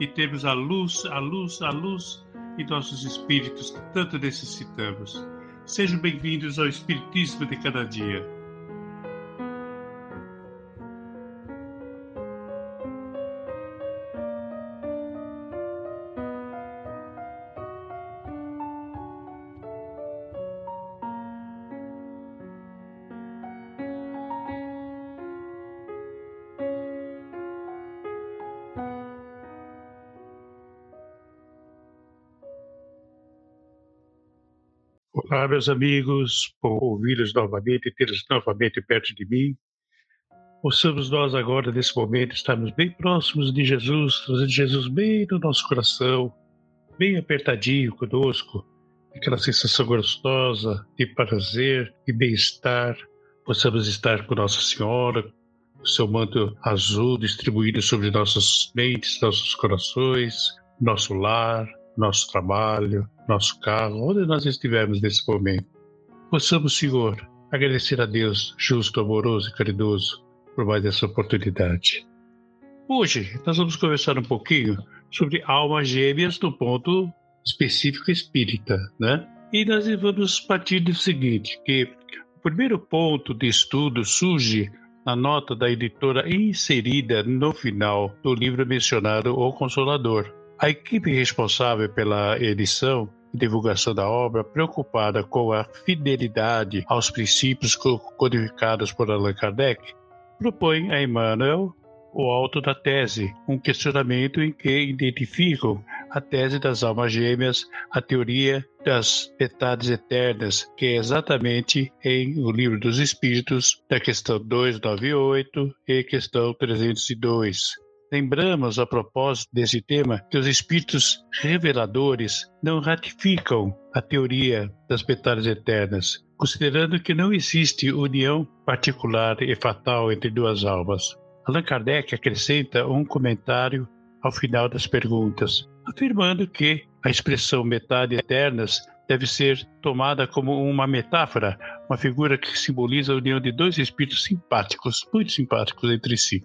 e termos a luz, a luz, a luz em nossos espíritos que tanto necessitamos. Sejam bem-vindos ao Espiritismo de cada dia. Olá, meus amigos, por ouvi-los novamente, tê-los novamente perto de mim. Possamos nós agora, nesse momento, estarmos bem próximos de Jesus, trazendo Jesus bem no nosso coração, bem apertadinho conosco, aquela sensação gostosa de prazer e bem-estar. Possamos estar com Nossa Senhora, o seu manto azul distribuído sobre nossas mentes, nossos corações, nosso lar, nosso trabalho, nosso carro, onde nós estivermos nesse momento. Possamos, Senhor, agradecer a Deus, justo, amoroso e caridoso, por mais essa oportunidade. Hoje, nós vamos conversar um pouquinho sobre almas gêmeas no ponto específico espírita, né? E nós vamos partir do seguinte, que o primeiro ponto de estudo surge na nota da editora inserida no final do livro mencionado O Consolador, a equipe responsável pela edição e divulgação da obra, preocupada com a fidelidade aos princípios codificados por Allan Kardec, propõe a Emmanuel o alto da tese, um questionamento em que identificam a tese das almas gêmeas, a teoria das metades eternas, que é exatamente em O Livro dos Espíritos, da questão 298 e questão 302. Lembramos, a propósito desse tema, que os espíritos reveladores não ratificam a teoria das metades eternas, considerando que não existe união particular e fatal entre duas almas. Allan Kardec acrescenta um comentário ao final das perguntas, afirmando que a expressão metade eternas deve ser tomada como uma metáfora, uma figura que simboliza a união de dois espíritos simpáticos, muito simpáticos entre si.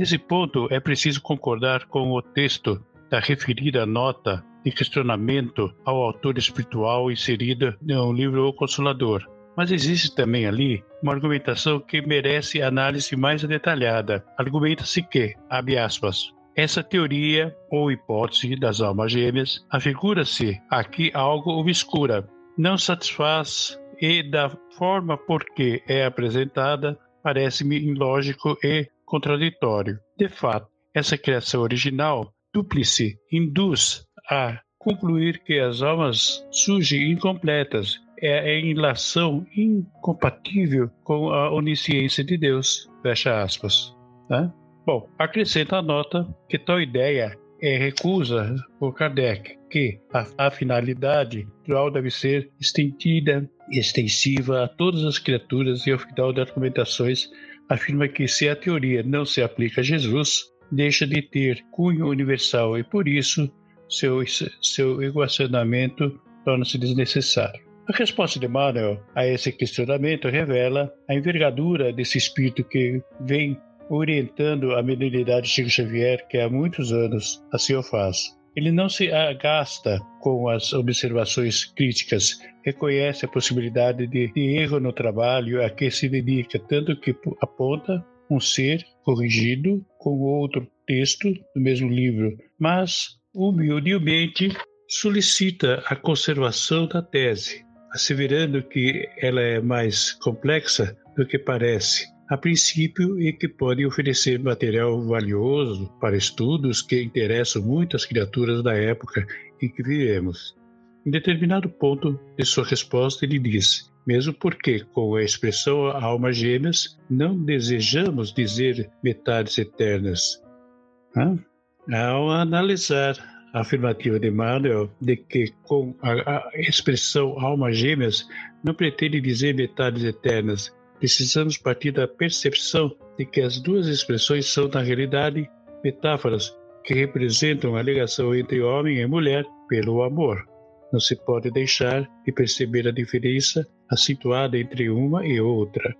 Nesse ponto, é preciso concordar com o texto da referida nota de questionamento ao autor espiritual inserida no livro O Consolador. Mas existe também ali uma argumentação que merece análise mais detalhada. Argumenta-se que, abre aspas, essa teoria ou hipótese das almas gêmeas afigura-se aqui algo obscura, não satisfaz e da forma por que é apresentada parece-me ilógico e contraditório. De fato, essa criação original, dúplice, induz a concluir que as almas surgem incompletas, é em relação incompatível com a onisciência de Deus. Fecha aspas. Né? Bom, acrescenta a nota que tal ideia é recusa por Kardec que a, a finalidade dual deve ser estendida extensiva a todas as criaturas e ao final das argumentações afirma que se a teoria não se aplica a Jesus, deixa de ter cunho universal e por isso seu, seu equacionamento torna-se desnecessário. A resposta de Manuel a esse questionamento revela a envergadura desse espírito que vem orientando a mediunidade de Chico Xavier, que há muitos anos assim o faz. Ele não se agasta com as observações críticas, reconhece a possibilidade de, de erro no trabalho a que se dedica, tanto que aponta um ser corrigido com outro texto do mesmo livro, mas humildemente solicita a conservação da tese, asseverando que ela é mais complexa do que parece a princípio e que podem oferecer material valioso para estudos que interessam muitas criaturas da época em que vivemos. Em determinado ponto de sua resposta, ele diz: mesmo porque, com a expressão almas gêmeas, não desejamos dizer metades eternas. Ao analisar a afirmativa de Manuel de que com a, a expressão almas gêmeas não pretende dizer metades eternas, precisamos partir da percepção de que as duas expressões são, na realidade, metáforas que representam a ligação entre homem e mulher pelo amor. Não se pode deixar de perceber a diferença acentuada entre uma e outra.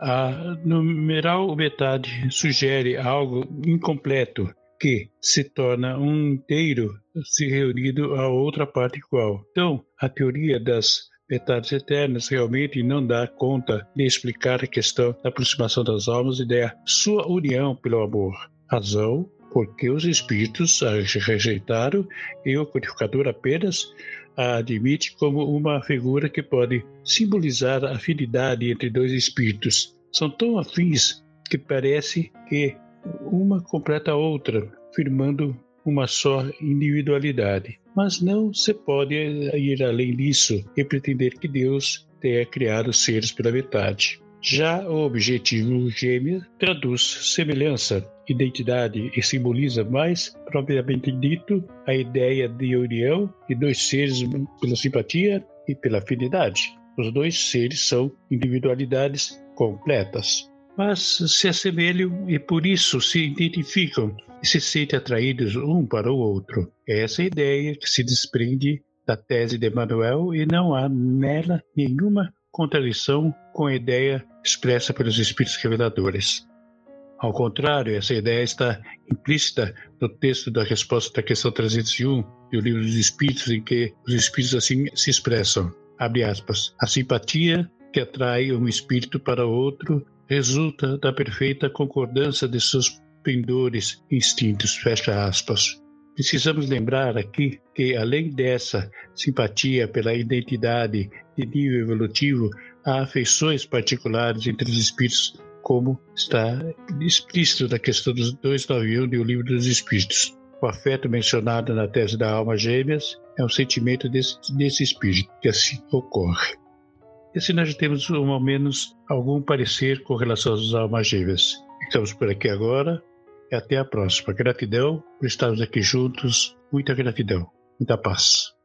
A numeral metade sugere algo incompleto que se torna um inteiro se reunido a outra parte igual. Então, a teoria das metades eternas realmente não dá conta de explicar a questão da aproximação das almas e da sua união pelo amor. Razão porque os espíritos a rejeitaram e o codificador apenas a admite como uma figura que pode simbolizar a afinidade entre dois espíritos. São tão afins que parece que uma completa a outra, firmando uma só individualidade. Mas não se pode ir além disso e pretender que Deus tenha criado seres pela metade. Já o objetivo gêmeo traduz semelhança, identidade e simboliza mais, propriamente dito, a ideia de união de dois seres pela simpatia e pela afinidade. Os dois seres são individualidades completas mas se assemelham e por isso se identificam e se sentem atraídos um para o outro. É essa ideia que se desprende da tese de Emmanuel e não há nela nenhuma contradição com a ideia expressa pelos Espíritos Reveladores. Ao contrário, essa ideia está implícita no texto da resposta da questão 301 do Livro dos Espíritos, em que os Espíritos assim se expressam. Abre aspas. A simpatia que atrai um espírito para outro resulta da perfeita concordância de seus pendores instintos. Fecha aspas. Precisamos lembrar aqui que, além dessa simpatia pela identidade de nível evolutivo, há afeições particulares entre os espíritos, como está explícito na questão dos 291 do Livro dos Espíritos. O afeto mencionado na tese da alma gêmeas é um sentimento desse, desse espírito que assim ocorre. E assim nós temos, ao menos, algum parecer com relação às almas gêmeas. Estamos por aqui agora e até a próxima. Gratidão por estarmos aqui juntos. Muita gratidão. Muita paz.